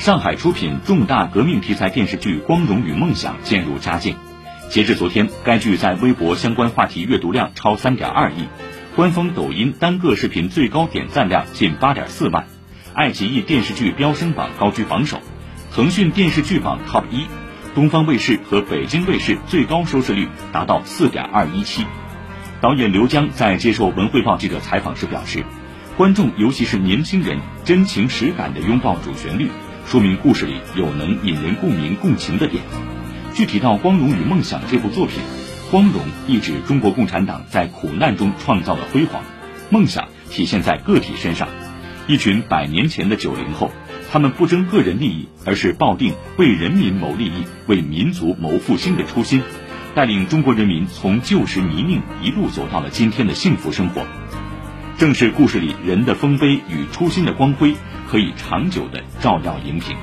上海出品重大革命题材电视剧《光荣与梦想》渐入佳境。截至昨天，该剧在微博相关话题阅读量超三点二亿，官方抖音单个视频最高点赞量近八点四万，爱奇艺电视剧飙升榜高居榜首，腾讯电视剧榜 TOP 一，东方卫视和北京卫视最高收视率达到四点二一七。导演刘江在接受文汇报记者采访时表示，观众尤其是年轻人真情实感地拥抱主旋律，说明故事里有能引人共鸣共情的点。具体到《光荣与梦想》这部作品，光荣意指中国共产党在苦难中创造的辉煌，梦想体现在个体身上。一群百年前的九零后，他们不争个人利益，而是抱定为人民谋利益、为民族谋复兴的初心，带领中国人民从旧时泥泞一路走到了今天的幸福生活。正是故事里人的丰碑与初心的光辉，可以长久的照耀荧屏。